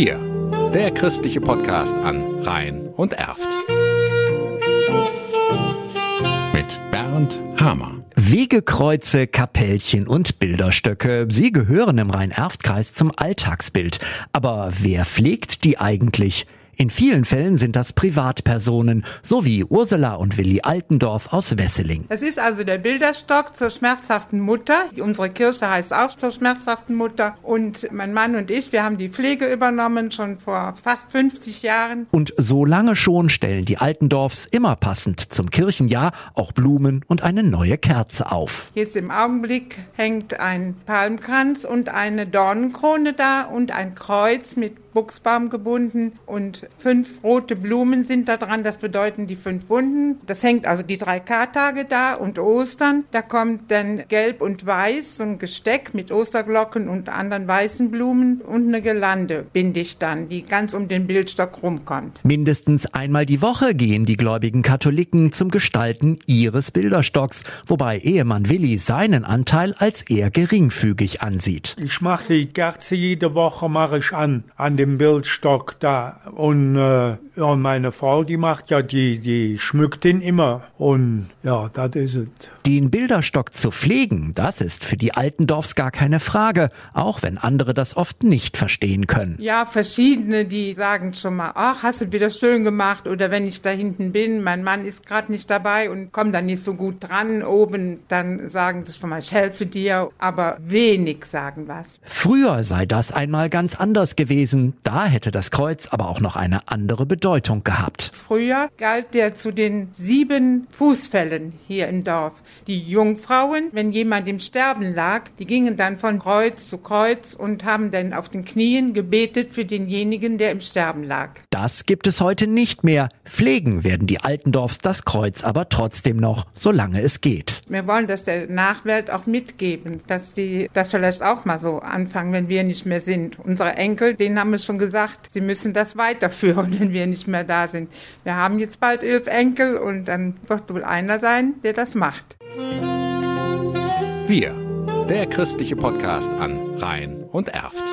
Wir, der christliche Podcast an Rhein und Erft. Mit Bernd Hamer. Wegekreuze, Kapellchen und Bilderstöcke, sie gehören im Rhein-Erft-Kreis zum Alltagsbild. Aber wer pflegt die eigentlich? In vielen Fällen sind das Privatpersonen, so wie Ursula und Willi Altendorf aus Wesseling. Das ist also der Bilderstock zur schmerzhaften Mutter. Unsere Kirche heißt auch zur schmerzhaften Mutter. Und mein Mann und ich, wir haben die Pflege übernommen, schon vor fast 50 Jahren. Und so lange schon stellen die Altendorfs immer passend zum Kirchenjahr auch Blumen und eine neue Kerze auf. Jetzt im Augenblick hängt ein Palmkranz und eine Dornenkrone da und ein Kreuz mit Buchsbaum gebunden und fünf rote Blumen sind da dran. Das bedeuten die fünf Wunden. Das hängt also die drei Kartage da und Ostern. Da kommt dann gelb und weiß, so ein Gesteck mit Osterglocken und anderen weißen Blumen und eine Gelande binde ich dann, die ganz um den Bildstock rumkommt. Mindestens einmal die Woche gehen die gläubigen Katholiken zum Gestalten ihres Bilderstocks, wobei Ehemann Willi seinen Anteil als eher geringfügig ansieht. Ich mache die Kerze jede Woche mache ich an, an dem Bildstock da. Und äh, ja, meine Frau, die macht ja die, die schmückt den immer. Und ja, das ist es. Den Bilderstock zu pflegen, das ist für die Altendorfs gar keine Frage, auch wenn andere das oft nicht verstehen können. Ja, verschiedene, die sagen schon mal, ach, hast du wieder schön gemacht oder wenn ich da hinten bin, mein Mann ist gerade nicht dabei und kommt dann nicht so gut dran oben, dann sagen sie schon mal, ich helfe dir, aber wenig sagen was. Früher sei das einmal ganz anders gewesen, da hätte das Kreuz aber auch noch eine andere Bedeutung gehabt. Früher galt der zu den sieben Fußfällen hier im Dorf. Die Jungfrauen, wenn jemand im Sterben lag, die gingen dann von Kreuz zu Kreuz und haben dann auf den Knien gebetet für denjenigen, der im Sterben lag. Das gibt es heute nicht mehr. Pflegen werden die Altendorfs das Kreuz aber trotzdem noch, solange es geht. Wir wollen das der Nachwelt auch mitgeben, dass die das vielleicht auch mal so anfangen, wenn wir nicht mehr sind. Unsere Enkel, denen haben wir schon gesagt, sie müssen das weiterführen, wenn wir nicht mehr da sind. Wir haben jetzt bald elf Enkel und dann wird wohl einer sein, der das macht. Wir, der christliche Podcast an Rhein und Erft.